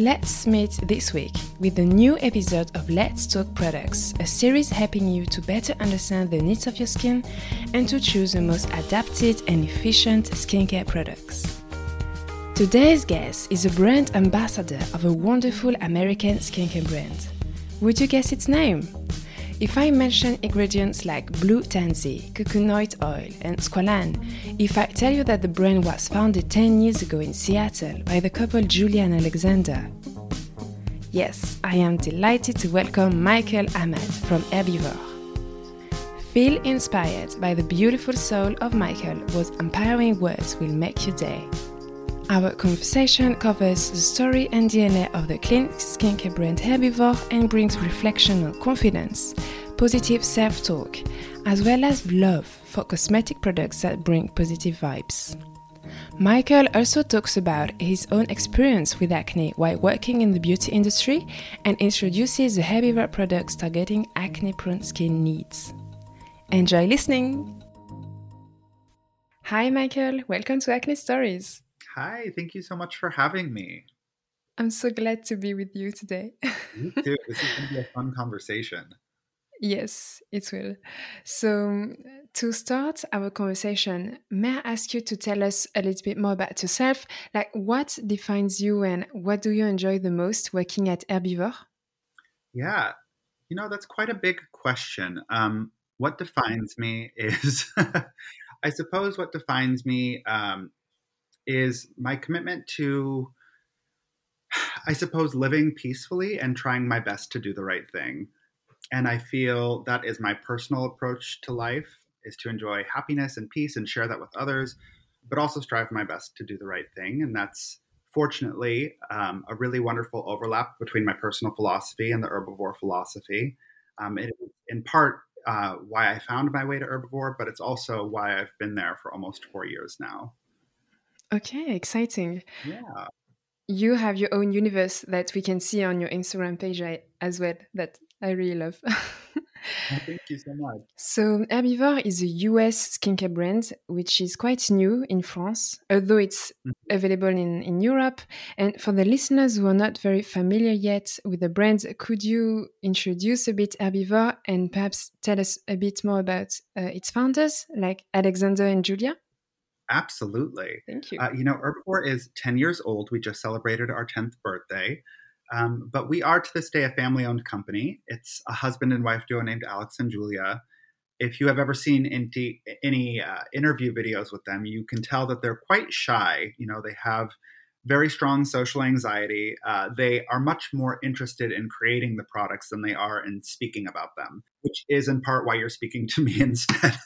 Let's meet this week with a new episode of Let's Talk Products, a series helping you to better understand the needs of your skin and to choose the most adapted and efficient skincare products. Today's guest is a brand ambassador of a wonderful American skincare brand. Would you guess its name? If I mention ingredients like blue tansy, coconut oil, and squalane, if I tell you that the brand was founded 10 years ago in Seattle by the couple Julia and Alexander, yes, I am delighted to welcome Michael Ahmed from Herbivore. Feel inspired by the beautiful soul of Michael, whose empowering words will make your day. Our conversation covers the story and DNA of the clean skincare brand Herbivore and brings reflection on confidence, positive self talk, as well as love for cosmetic products that bring positive vibes. Michael also talks about his own experience with acne while working in the beauty industry and introduces the Herbivore products targeting acne prone skin needs. Enjoy listening! Hi, Michael. Welcome to Acne Stories. Hi, thank you so much for having me. I'm so glad to be with you today. me too. This is going to be a fun conversation. Yes, it will. So, to start our conversation, may I ask you to tell us a little bit more about yourself? Like, what defines you and what do you enjoy the most working at Herbivore? Yeah, you know, that's quite a big question. Um, what defines me is, I suppose, what defines me um, is my commitment to, I suppose, living peacefully and trying my best to do the right thing. And I feel that is my personal approach to life is to enjoy happiness and peace and share that with others, but also strive my best to do the right thing. And that's fortunately um, a really wonderful overlap between my personal philosophy and the herbivore philosophy. Um, in part uh, why I found my way to herbivore, but it's also why I've been there for almost four years now. Okay, exciting. Yeah. You have your own universe that we can see on your Instagram page as well, that I really love. Thank you so much. So, Herbivore is a US skincare brand which is quite new in France, although it's mm-hmm. available in, in Europe. And for the listeners who are not very familiar yet with the brand, could you introduce a bit Herbivore and perhaps tell us a bit more about uh, its founders, like Alexander and Julia? Absolutely. Thank you. Uh, you know, Herbivore is 10 years old. We just celebrated our 10th birthday. Um, but we are to this day a family owned company. It's a husband and wife duo named Alex and Julia. If you have ever seen any, any uh, interview videos with them, you can tell that they're quite shy. You know, they have very strong social anxiety. Uh, they are much more interested in creating the products than they are in speaking about them, which is in part why you're speaking to me instead.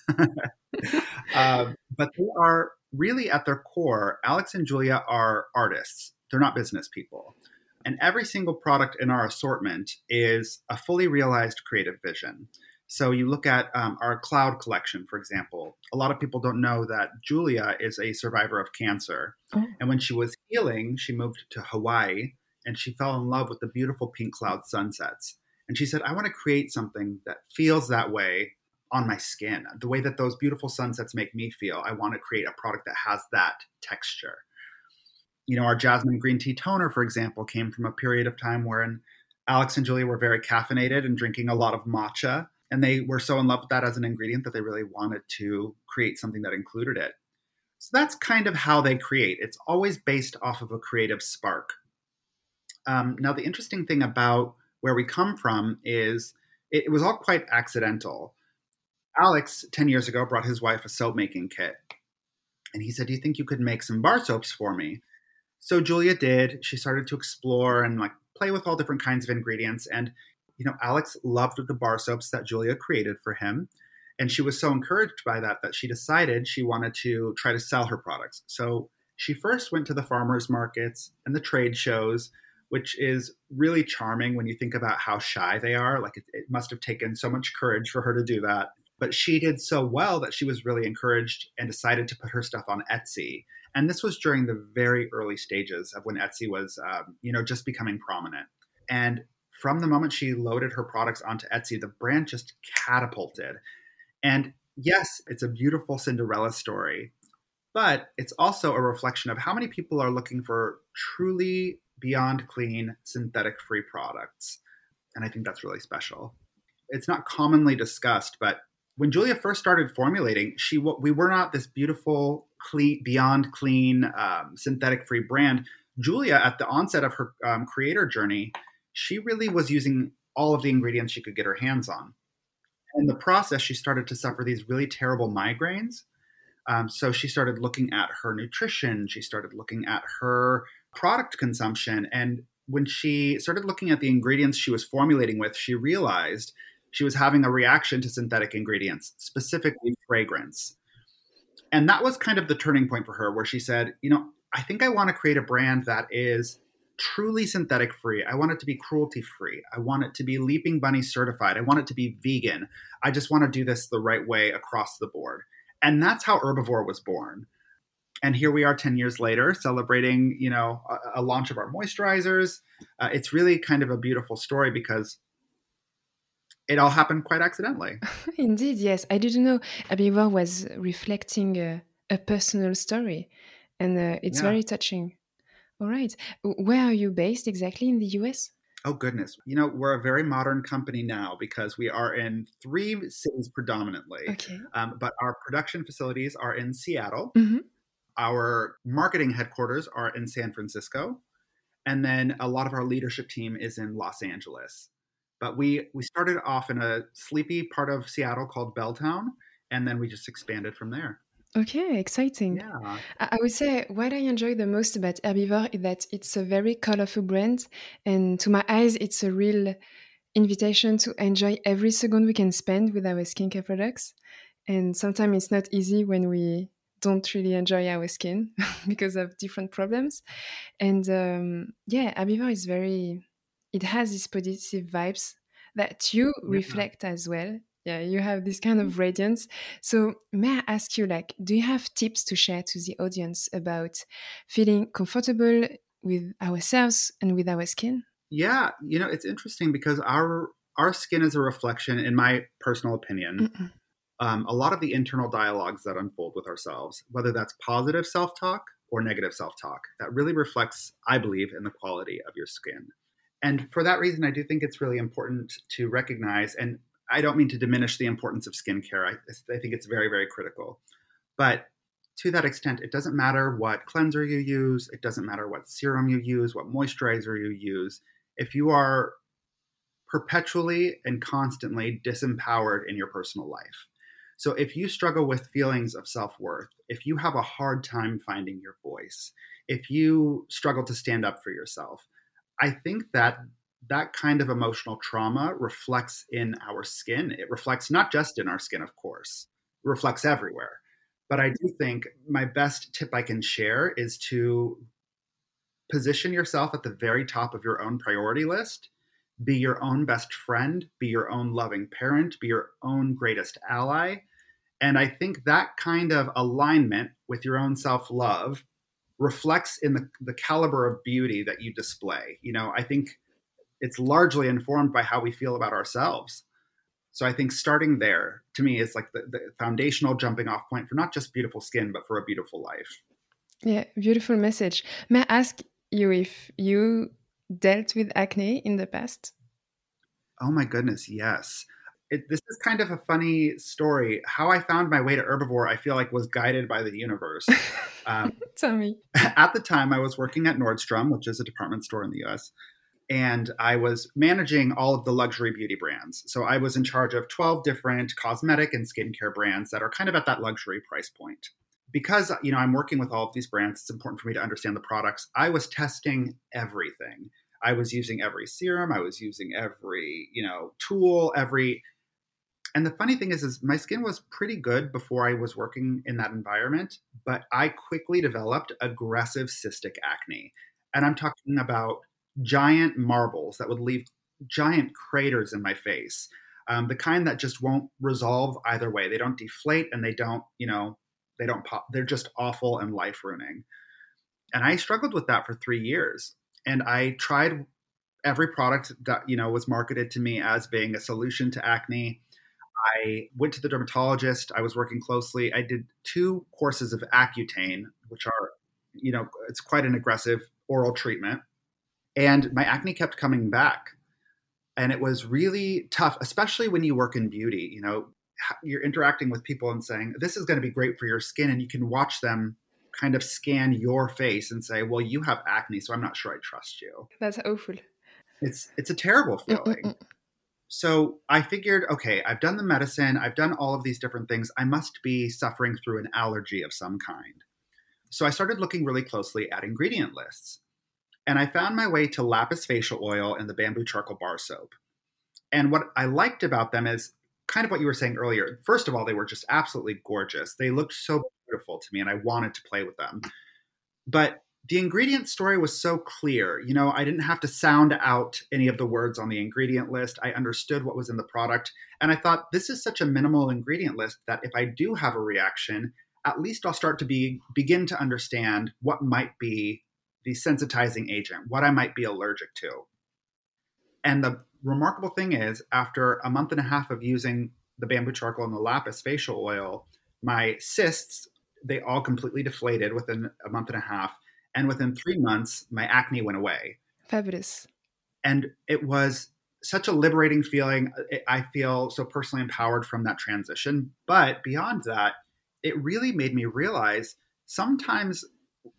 uh, but they are really at their core, Alex and Julia are artists. They're not business people. And every single product in our assortment is a fully realized creative vision. So you look at um, our cloud collection, for example. A lot of people don't know that Julia is a survivor of cancer. Oh. And when she was healing, she moved to Hawaii and she fell in love with the beautiful pink cloud sunsets. And she said, I want to create something that feels that way on my skin. The way that those beautiful sunsets make me feel, I want to create a product that has that texture you know, our jasmine green tea toner, for example, came from a period of time wherein Alex and Julia were very caffeinated and drinking a lot of matcha. And they were so in love with that as an ingredient that they really wanted to create something that included it. So that's kind of how they create. It's always based off of a creative spark. Um, now, the interesting thing about where we come from is it, it was all quite accidental. Alex, 10 years ago, brought his wife a soap making kit. And he said, Do you think you could make some bar soaps for me? So Julia did. She started to explore and like play with all different kinds of ingredients. And, you know, Alex loved the bar soaps that Julia created for him. And she was so encouraged by that that she decided she wanted to try to sell her products. So she first went to the farmers markets and the trade shows, which is really charming when you think about how shy they are. Like it, it must have taken so much courage for her to do that. But she did so well that she was really encouraged and decided to put her stuff on Etsy. And this was during the very early stages of when Etsy was, um, you know, just becoming prominent. And from the moment she loaded her products onto Etsy, the brand just catapulted. And yes, it's a beautiful Cinderella story, but it's also a reflection of how many people are looking for truly beyond clean, synthetic free products. And I think that's really special. It's not commonly discussed, but when Julia first started formulating, she we were not this beautiful, clean, beyond clean, um, synthetic free brand. Julia, at the onset of her um, creator journey, she really was using all of the ingredients she could get her hands on. In the process, she started to suffer these really terrible migraines um, so she started looking at her nutrition. She started looking at her product consumption. And when she started looking at the ingredients she was formulating with, she realized she was having a reaction to synthetic ingredients, specifically fragrance. And that was kind of the turning point for her, where she said, you know, I think I want to create a brand that is truly synthetic free. I want it to be cruelty free. I want it to be Leaping Bunny certified. I want it to be vegan. I just want to do this the right way across the board. And that's how Herbivore was born. And here we are 10 years later celebrating, you know, a, a launch of our moisturizers. Uh, it's really kind of a beautiful story because it all happened quite accidentally. Indeed, yes. I didn't know Herbivore was reflecting a, a personal story, and uh, it's yeah. very touching. All right. Where are you based exactly in the US? Oh, goodness. You know, we're a very modern company now because we are in three cities predominantly. Okay. Um, but our production facilities are in Seattle. Mm-hmm. Our marketing headquarters are in San Francisco. And then a lot of our leadership team is in Los Angeles. But we, we started off in a sleepy part of Seattle called Belltown, and then we just expanded from there. Okay, exciting. Yeah. I would say what I enjoy the most about Herbivore is that it's a very colorful brand, and to my eyes, it's a real invitation to enjoy every second we can spend with our skincare products. And sometimes it's not easy when we don't really enjoy our skin because of different problems. And um, yeah, Herbivore is very, it has these positive vibes that you yeah. reflect as well yeah you have this kind of radiance. So may i ask you like do you have tips to share to the audience about feeling comfortable with ourselves and with our skin? Yeah you know it's interesting because our our skin is a reflection in my personal opinion um, a lot of the internal dialogues that unfold with ourselves whether that's positive self-talk or negative self-talk that really reflects i believe in the quality of your skin. And for that reason i do think it's really important to recognize and I don't mean to diminish the importance of skincare. I, I think it's very, very critical. But to that extent, it doesn't matter what cleanser you use, it doesn't matter what serum you use, what moisturizer you use. If you are perpetually and constantly disempowered in your personal life. So, if you struggle with feelings of self worth, if you have a hard time finding your voice, if you struggle to stand up for yourself, I think that that kind of emotional trauma reflects in our skin. It reflects not just in our skin, of course, it reflects everywhere. But I do think my best tip I can share is to position yourself at the very top of your own priority list. Be your own best friend, be your own loving parent, be your own greatest ally. And I think that kind of alignment with your own self love reflects in the, the caliber of beauty that you display. You know, I think it's largely informed by how we feel about ourselves. So I think starting there to me is like the, the foundational jumping off point for not just beautiful skin, but for a beautiful life. Yeah, beautiful message. May I ask you if you dealt with acne in the past? Oh my goodness, yes. It, this is kind of a funny story. How I found my way to herbivore, I feel like, was guided by the universe. Um, Tell me. At the time, I was working at Nordstrom, which is a department store in the US, and I was managing all of the luxury beauty brands. So I was in charge of 12 different cosmetic and skincare brands that are kind of at that luxury price point. Because you know I'm working with all of these brands, it's important for me to understand the products. I was testing everything. I was using every serum, I was using every, you know, tool, every and the funny thing is is my skin was pretty good before I was working in that environment, but I quickly developed aggressive cystic acne. And I'm talking about giant marbles that would leave giant craters in my face. um, the kind that just won't resolve either way. They don't deflate and they don't, you know, they don't pop. They're just awful and life ruining. And I struggled with that for three years. And I tried every product that, you know, was marketed to me as being a solution to acne. I went to the dermatologist. I was working closely. I did two courses of Accutane, which are, you know, it's quite an aggressive oral treatment. And my acne kept coming back. And it was really tough, especially when you work in beauty. You know, you're interacting with people and saying, this is going to be great for your skin. And you can watch them kind of scan your face and say, well, you have acne, so I'm not sure I trust you. That's awful. It's, it's a terrible mm, mm, feeling. Mm-mm-mm. So I figured, okay, I've done the medicine, I've done all of these different things. I must be suffering through an allergy of some kind. So I started looking really closely at ingredient lists. And I found my way to lapis facial oil and the bamboo charcoal bar soap. And what I liked about them is kind of what you were saying earlier. First of all, they were just absolutely gorgeous. They looked so beautiful to me, and I wanted to play with them. But the ingredient story was so clear. You know, I didn't have to sound out any of the words on the ingredient list. I understood what was in the product. And I thought, this is such a minimal ingredient list that if I do have a reaction, at least I'll start to be begin to understand what might be the sensitizing agent, what I might be allergic to. And the remarkable thing is, after a month and a half of using the bamboo charcoal and the lapis facial oil, my cysts, they all completely deflated within a month and a half. And within three months, my acne went away. Fabulous. And it was such a liberating feeling. I feel so personally empowered from that transition. But beyond that, it really made me realize sometimes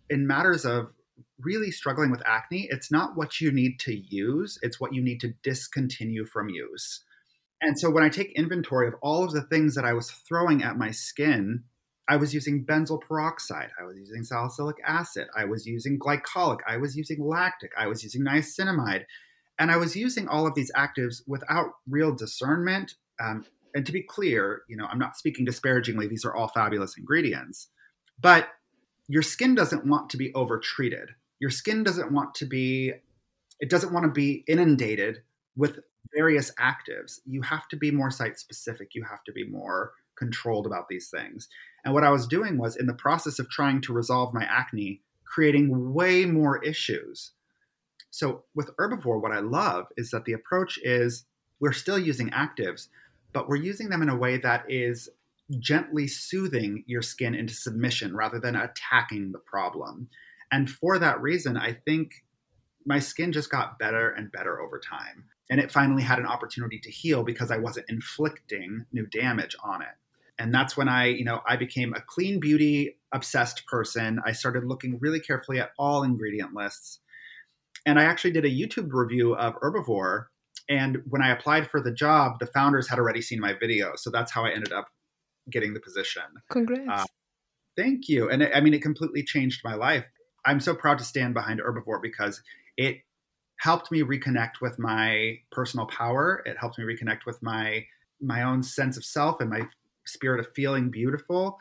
in matters of really struggling with acne, it's not what you need to use, it's what you need to discontinue from use. And so when I take inventory of all of the things that I was throwing at my skin, I was using benzoyl peroxide, I was using salicylic acid, I was using glycolic, I was using lactic, I was using niacinamide. And I was using all of these actives without real discernment. Um, and to be clear, you know, I'm not speaking disparagingly, these are all fabulous ingredients. But your skin doesn't want to be overtreated. Your skin doesn't want to be, it doesn't want to be inundated with various actives. You have to be more site specific. You have to be more controlled about these things. And what I was doing was, in the process of trying to resolve my acne, creating way more issues. So with herbivore, what I love is that the approach is we're still using actives, but we're using them in a way that is gently soothing your skin into submission rather than attacking the problem. And for that reason, I think my skin just got better and better over time. And it finally had an opportunity to heal because I wasn't inflicting new damage on it. And that's when I, you know, I became a clean beauty obsessed person. I started looking really carefully at all ingredient lists. And I actually did a YouTube review of Herbivore. And when I applied for the job, the founders had already seen my video. So that's how I ended up getting the position. Congrats. Uh, thank you. And it, I mean, it completely changed my life. I'm so proud to stand behind Herbivore because it helped me reconnect with my personal power. It helped me reconnect with my my own sense of self and my spirit of feeling beautiful.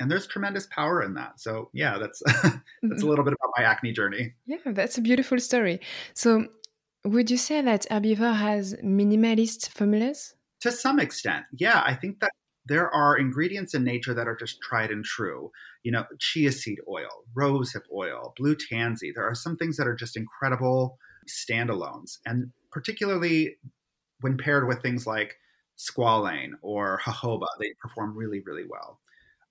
And there's tremendous power in that. So yeah, that's that's a mm-hmm. little bit about my acne journey. Yeah, that's a beautiful story. So would you say that Herbivore has minimalist formulas? To some extent, yeah. I think that there are ingredients in nature that are just tried and true. You know, chia seed oil, rosehip oil, blue tansy. There are some things that are just incredible standalones. And particularly when paired with things like squalane or jojoba, they perform really, really well.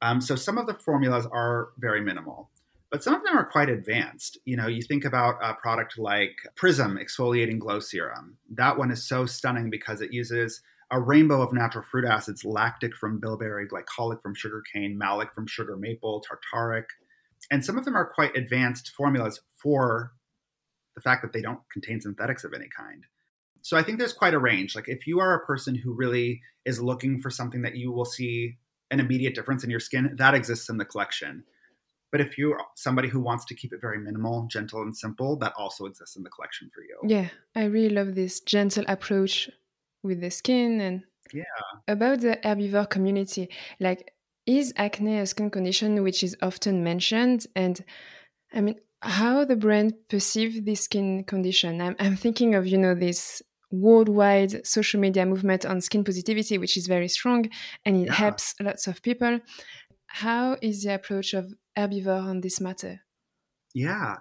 Um, so some of the formulas are very minimal, but some of them are quite advanced. You know, you think about a product like Prism Exfoliating Glow Serum. That one is so stunning because it uses a rainbow of natural fruit acids lactic from bilberry, glycolic from sugarcane, malic from sugar maple, tartaric. And some of them are quite advanced formulas for the fact that they don't contain synthetics of any kind. So I think there's quite a range. Like if you are a person who really is looking for something that you will see an immediate difference in your skin, that exists in the collection. But if you're somebody who wants to keep it very minimal, gentle, and simple, that also exists in the collection for you. Yeah, I really love this gentle approach with the skin and yeah about the herbivore community like is acne a skin condition which is often mentioned and i mean how the brand perceive this skin condition i'm, I'm thinking of you know this worldwide social media movement on skin positivity, which is very strong and it yeah. helps lots of people. How is the approach of Herbivore on this matter? Yeah,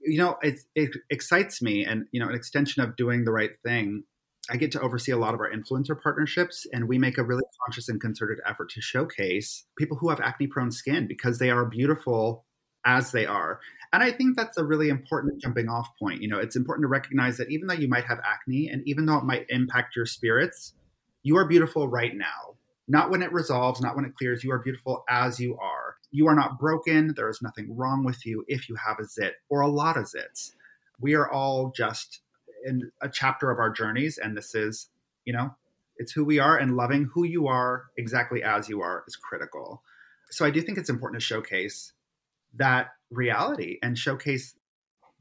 you know, it, it excites me, and you know, an extension of doing the right thing. I get to oversee a lot of our influencer partnerships, and we make a really conscious and concerted effort to showcase people who have acne prone skin because they are beautiful as they are. And I think that's a really important jumping off point. You know, it's important to recognize that even though you might have acne and even though it might impact your spirits, you are beautiful right now. Not when it resolves, not when it clears. You are beautiful as you are. You are not broken. There is nothing wrong with you if you have a zit or a lot of zits. We are all just in a chapter of our journeys, and this is, you know, it's who we are, and loving who you are exactly as you are is critical. So I do think it's important to showcase that reality and showcase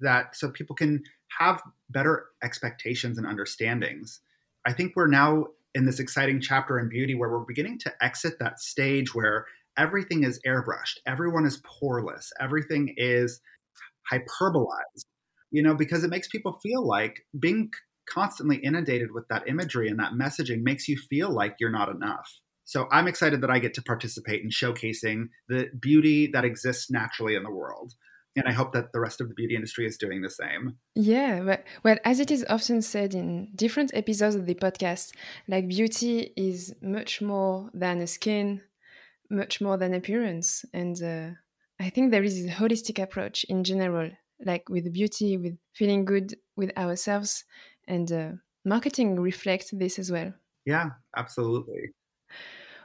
that so people can have better expectations and understandings. I think we're now in this exciting chapter in beauty where we're beginning to exit that stage where everything is airbrushed, everyone is poreless, everything is hyperbolized, you know, because it makes people feel like being constantly inundated with that imagery and that messaging makes you feel like you're not enough. So I'm excited that I get to participate in showcasing the beauty that exists naturally in the world. And I hope that the rest of the beauty industry is doing the same. Yeah, but well, as it is often said in different episodes of the podcast, like beauty is much more than a skin, much more than appearance. And uh, I think there is a holistic approach in general, like with beauty, with feeling good with ourselves, and uh, marketing reflects this as well. Yeah, absolutely.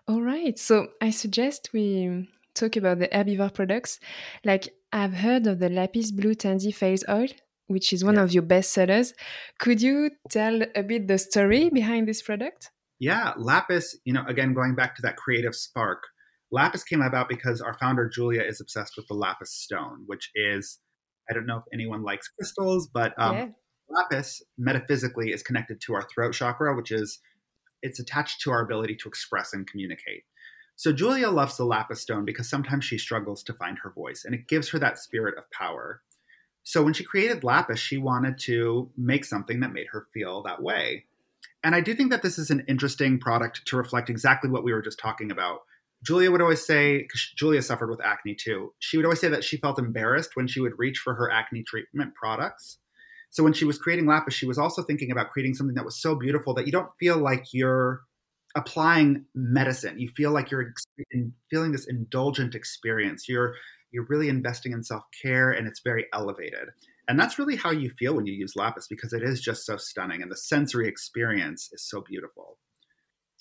All right. So I suggest we talk about the herbivore products. Like I've heard of the Lapis Blue Tansy Face Oil, which is one yeah. of your best sellers. Could you tell a bit the story behind this product? Yeah, Lapis, you know, again, going back to that creative spark, Lapis came about because our founder, Julia, is obsessed with the Lapis stone, which is, I don't know if anyone likes crystals, but um, yeah. Lapis metaphysically is connected to our throat chakra, which is it's attached to our ability to express and communicate. So Julia loves the lapis stone because sometimes she struggles to find her voice and it gives her that spirit of power. So when she created lapis, she wanted to make something that made her feel that way. And I do think that this is an interesting product to reflect exactly what we were just talking about. Julia would always say, because Julia suffered with acne too, she would always say that she felt embarrassed when she would reach for her acne treatment products so when she was creating Lapis, she was also thinking about creating something that was so beautiful that you don't feel like you're applying medicine. You feel like you're feeling this indulgent experience. You're you're really investing in self care, and it's very elevated. And that's really how you feel when you use Lapis because it is just so stunning, and the sensory experience is so beautiful.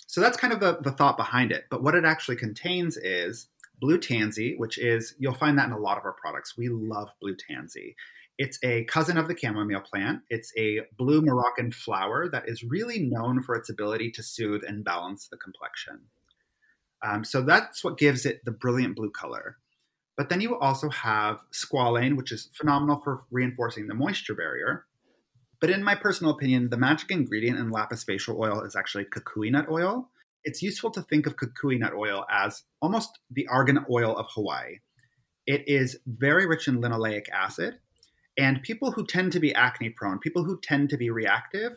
So that's kind of the, the thought behind it. But what it actually contains is blue tansy, which is you'll find that in a lot of our products. We love blue tansy. It's a cousin of the chamomile plant. It's a blue Moroccan flower that is really known for its ability to soothe and balance the complexion. Um, so that's what gives it the brilliant blue color. But then you also have squalane, which is phenomenal for reinforcing the moisture barrier. But in my personal opinion, the magic ingredient in lapis facial oil is actually kukui nut oil. It's useful to think of kukui nut oil as almost the argan oil of Hawaii. It is very rich in linoleic acid, and people who tend to be acne prone, people who tend to be reactive,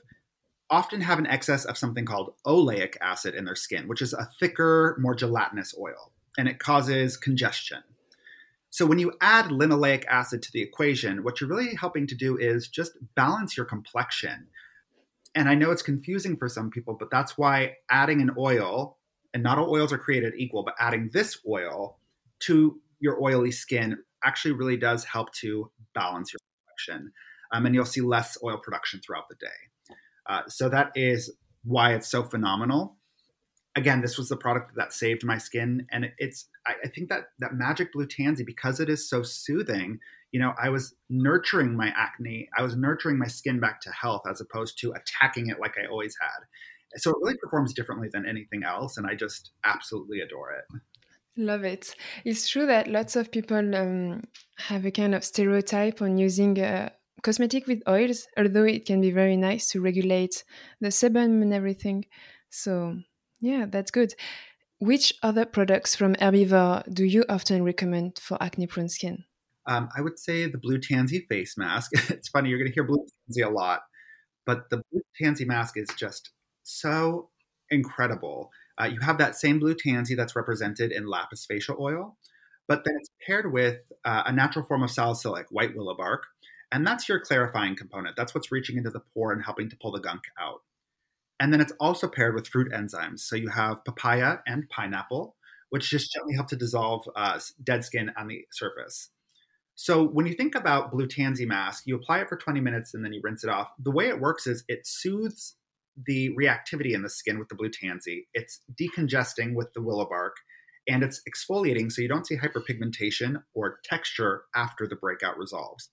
often have an excess of something called oleic acid in their skin, which is a thicker, more gelatinous oil, and it causes congestion. So when you add linoleic acid to the equation, what you're really helping to do is just balance your complexion. And I know it's confusing for some people, but that's why adding an oil, and not all oils are created equal, but adding this oil to your oily skin actually really does help to balance your production, um, and you'll see less oil production throughout the day. Uh, so that is why it's so phenomenal. Again, this was the product that saved my skin, and it's I, I think that that magic blue tansy because it is so soothing. You know, I was nurturing my acne, I was nurturing my skin back to health as opposed to attacking it like I always had. So it really performs differently than anything else, and I just absolutely adore it. Love it. It's true that lots of people um, have a kind of stereotype on using uh, cosmetic with oils, although it can be very nice to regulate the sebum and everything. So, yeah, that's good. Which other products from Herbivore do you often recommend for acne prone skin? Um, I would say the Blue Tansy face mask. it's funny, you're going to hear Blue Tansy a lot. but the blue tansy mask is just so incredible. Uh, you have that same blue tansy that's represented in lapis facial oil, but then it's paired with uh, a natural form of salicylic, white willow bark, and that's your clarifying component. That's what's reaching into the pore and helping to pull the gunk out. And then it's also paired with fruit enzymes. So you have papaya and pineapple, which just gently help to dissolve uh, dead skin on the surface. So when you think about blue tansy mask, you apply it for 20 minutes and then you rinse it off. The way it works is it soothes the reactivity in the skin with the blue tansy. It's decongesting with the willow bark, and it's exfoliating so you don't see hyperpigmentation or texture after the breakout resolves.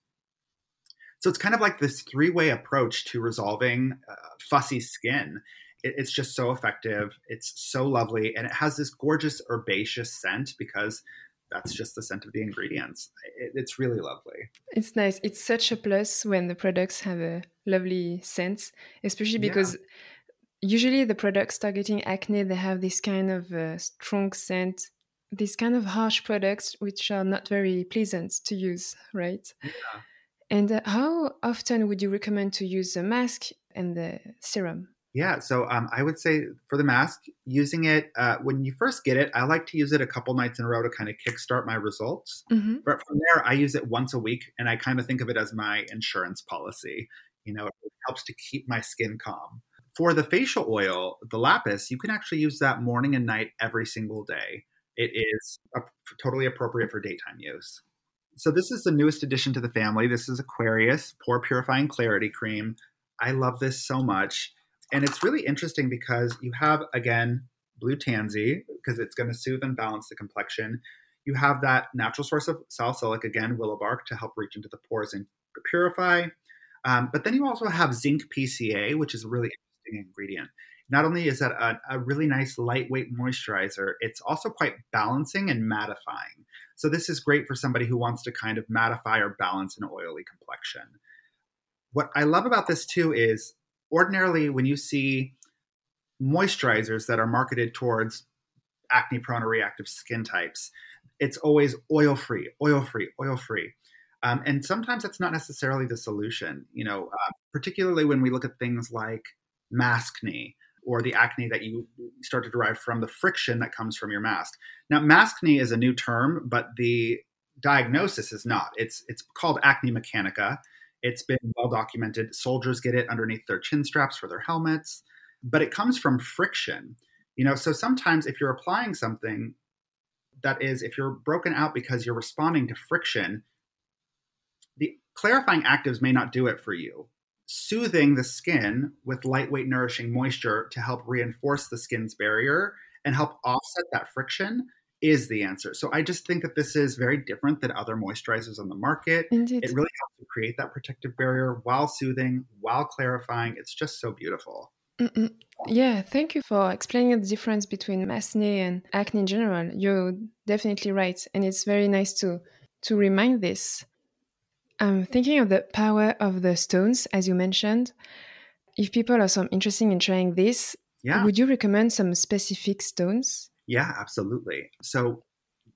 So it's kind of like this three way approach to resolving uh, fussy skin. It, it's just so effective. It's so lovely. And it has this gorgeous herbaceous scent because that's just the scent of the ingredients. It, it's really lovely. It's nice. It's such a plus when the products have a lovely scent, especially because. Yeah. Usually, the products targeting acne they have this kind of uh, strong scent these kind of harsh products which are not very pleasant to use, right? Yeah. And uh, how often would you recommend to use the mask and the serum? Yeah, so um, I would say for the mask, using it uh, when you first get it, I like to use it a couple nights in a row to kind of kickstart my results. Mm-hmm. But from there, I use it once a week, and I kind of think of it as my insurance policy. You know, it helps to keep my skin calm. For the facial oil, the lapis, you can actually use that morning and night every single day. It is a, totally appropriate for daytime use. So this is the newest addition to the family. This is Aquarius Pore Purifying Clarity Cream. I love this so much. And it's really interesting because you have, again, blue tansy, because it's going to soothe and balance the complexion. You have that natural source of salicylic, again, willow bark, to help reach into the pores and purify. Um, but then you also have zinc PCA, which is a really interesting ingredient. Not only is that a, a really nice lightweight moisturizer, it's also quite balancing and mattifying. So this is great for somebody who wants to kind of mattify or balance an oily complexion. What I love about this too is ordinarily when you see moisturizers that are marketed towards acne prone or reactive skin types, it's always oil free, oil free, oil free. Um, and sometimes that's not necessarily the solution, you know, uh, particularly when we look at things like maskne or the acne that you start to derive from the friction that comes from your mask. Now, maskne is a new term, but the diagnosis is not. It's it's called acne mechanica. It's been well documented. Soldiers get it underneath their chin straps for their helmets, but it comes from friction. You know, so sometimes if you're applying something that is if you're broken out because you're responding to friction, the clarifying actives may not do it for you soothing the skin with lightweight, nourishing moisture to help reinforce the skin's barrier and help offset that friction is the answer. So I just think that this is very different than other moisturizers on the market. Indeed. It really helps to create that protective barrier while soothing, while clarifying. It's just so beautiful. Mm-mm. Yeah, thank you for explaining the difference between acne and acne in general. You're definitely right, and it's very nice to to remind this. I'm thinking of the power of the stones, as you mentioned. If people are some interested in trying this, yeah. would you recommend some specific stones? Yeah, absolutely. So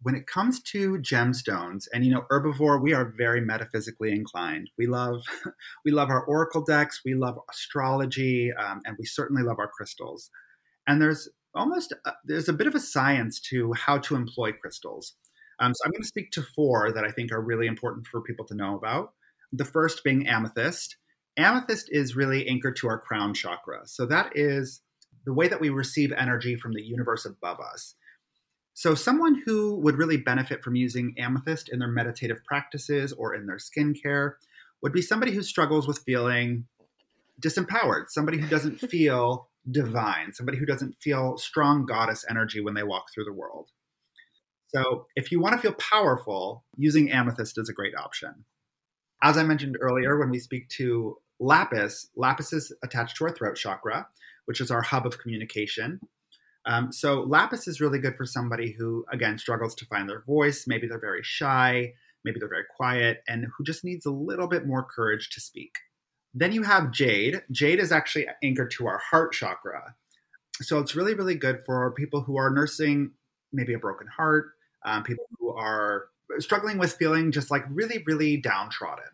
when it comes to gemstones and you know herbivore we are very metaphysically inclined we love we love our oracle decks we love astrology um, and we certainly love our crystals and there's almost a, there's a bit of a science to how to employ crystals um, so I'm going to speak to four that I think are really important for people to know about. The first being amethyst. Amethyst is really anchored to our crown chakra. So that is the way that we receive energy from the universe above us. So, someone who would really benefit from using amethyst in their meditative practices or in their skincare would be somebody who struggles with feeling disempowered, somebody who doesn't feel divine, somebody who doesn't feel strong goddess energy when they walk through the world. So if you want to feel powerful, using amethyst is a great option. As I mentioned earlier, when we speak to lapis, lapis is attached to our throat chakra, which is our hub of communication. Um, so lapis is really good for somebody who, again, struggles to find their voice. Maybe they're very shy, maybe they're very quiet, and who just needs a little bit more courage to speak. Then you have jade. Jade is actually anchored to our heart chakra. So it's really, really good for people who are nursing maybe a broken heart, um, people who are struggling with feeling just like really, really downtrodden.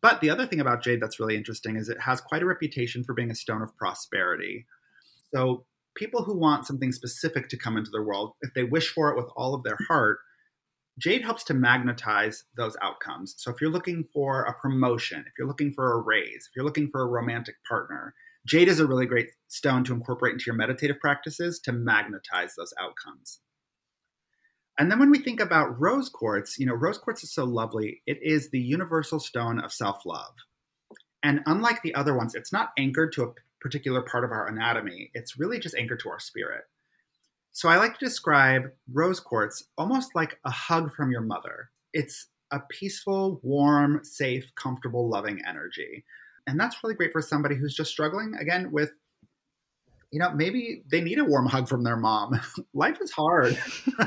But the other thing about jade that's really interesting is it has quite a reputation for being a stone of prosperity. So people who want something specific to come into their world, if they wish for it with all of their heart, Jade helps to magnetize those outcomes. So if you're looking for a promotion, if you're looking for a raise, if you're looking for a romantic partner, Jade is a really great stone to incorporate into your meditative practices to magnetize those outcomes. And then when we think about rose quartz, you know, rose quartz is so lovely. It is the universal stone of self love. And unlike the other ones, it's not anchored to a particular part of our anatomy, it's really just anchored to our spirit. So I like to describe rose quartz almost like a hug from your mother. It's a peaceful, warm, safe, comfortable, loving energy. And that's really great for somebody who's just struggling again with you know, maybe they need a warm hug from their mom. Life is hard.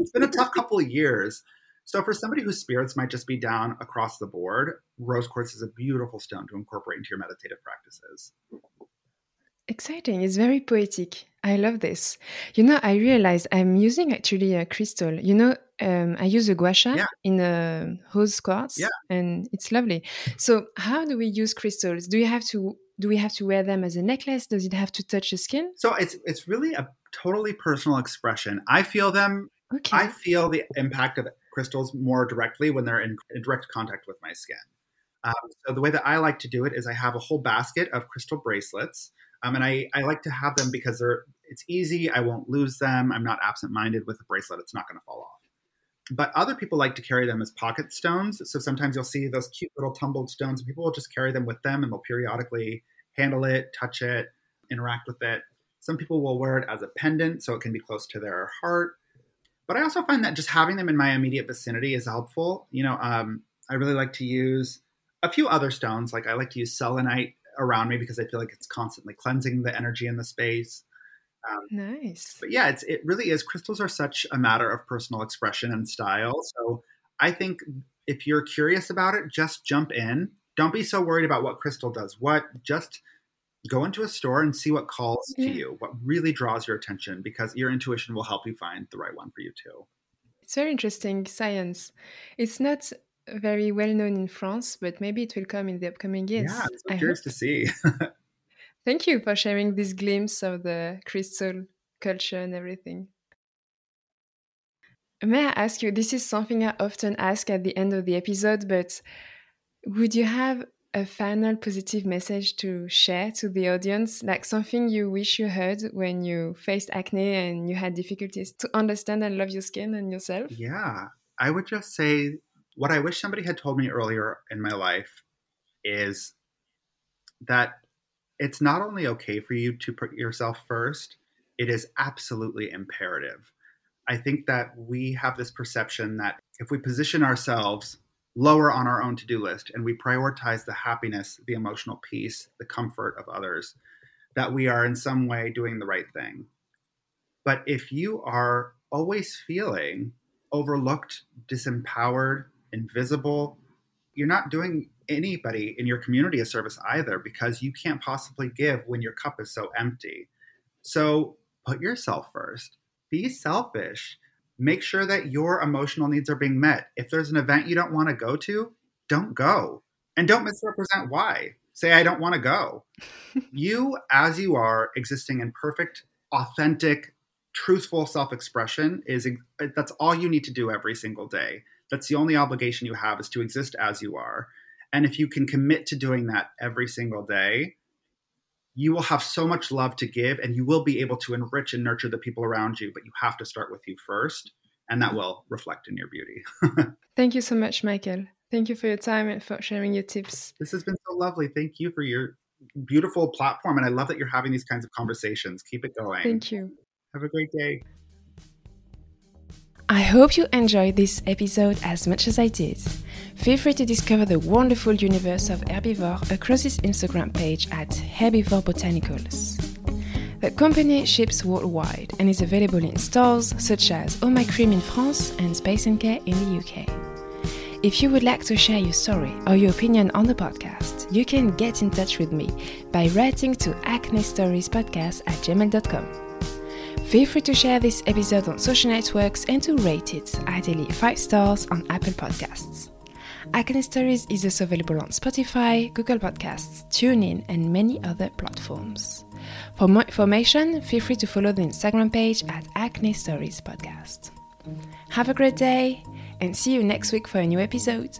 it's been a tough couple of years. So for somebody whose spirits might just be down across the board, rose quartz is a beautiful stone to incorporate into your meditative practices. Exciting. It's very poetic. I love this. You know, I realized I'm using actually a crystal. You know, um, I use a gua sha yeah. in a rose quartz, yeah. and it's lovely. So, how do we use crystals? Do you have to do we have to wear them as a necklace? Does it have to touch the skin? So it's it's really a totally personal expression. I feel them. Okay. I feel the impact of crystals more directly when they're in, in direct contact with my skin. Um, so the way that I like to do it is I have a whole basket of crystal bracelets um, and I, I like to have them because they're it's easy. I won't lose them. I'm not absent minded with a bracelet. It's not going to fall off. But other people like to carry them as pocket stones. So sometimes you'll see those cute little tumbled stones. And people will just carry them with them and they'll periodically handle it, touch it, interact with it. Some people will wear it as a pendant so it can be close to their heart. But I also find that just having them in my immediate vicinity is helpful. You know, um, I really like to use a few other stones. Like I like to use selenite around me because I feel like it's constantly cleansing the energy in the space. Um, nice. But yeah, it's it really is. Crystals are such a matter of personal expression and style. So I think if you're curious about it, just jump in. Don't be so worried about what crystal does what. Just go into a store and see what calls yeah. to you, what really draws your attention, because your intuition will help you find the right one for you too. It's very interesting science. It's not very well known in France, but maybe it will come in the upcoming years. Yeah, I'm curious hope. to see. Thank you for sharing this glimpse of the crystal culture and everything. May I ask you, this is something I often ask at the end of the episode, but would you have a final positive message to share to the audience, like something you wish you heard when you faced acne and you had difficulties to understand and love your skin and yourself? Yeah, I would just say what I wish somebody had told me earlier in my life is that it's not only okay for you to put yourself first, it is absolutely imperative. I think that we have this perception that if we position ourselves lower on our own to do list and we prioritize the happiness, the emotional peace, the comfort of others, that we are in some way doing the right thing. But if you are always feeling overlooked, disempowered, invisible, you're not doing anybody in your community a service either because you can't possibly give when your cup is so empty. So put yourself first, be selfish, make sure that your emotional needs are being met. If there's an event you don't want to go to, don't go and don't misrepresent why. Say, I don't want to go. you, as you are, existing in perfect, authentic, truthful self expression, is that's all you need to do every single day. That's the only obligation you have is to exist as you are. And if you can commit to doing that every single day, you will have so much love to give and you will be able to enrich and nurture the people around you. But you have to start with you first, and that will reflect in your beauty. Thank you so much, Michael. Thank you for your time and for sharing your tips. This has been so lovely. Thank you for your beautiful platform. And I love that you're having these kinds of conversations. Keep it going. Thank you. Have a great day. I hope you enjoyed this episode as much as I did. Feel free to discover the wonderful universe of herbivore across his Instagram page at Herbivore Botanicals. The company ships worldwide and is available in stores such as Oh My Cream in France and Space NK in the UK. If you would like to share your story or your opinion on the podcast, you can get in touch with me by writing to acne stories podcast at gmail.com. Feel free to share this episode on social networks and to rate it, ideally 5 stars on Apple Podcasts. Acne Stories is also available on Spotify, Google Podcasts, TuneIn, and many other platforms. For more information, feel free to follow the Instagram page at Acne Stories Podcast. Have a great day and see you next week for a new episode.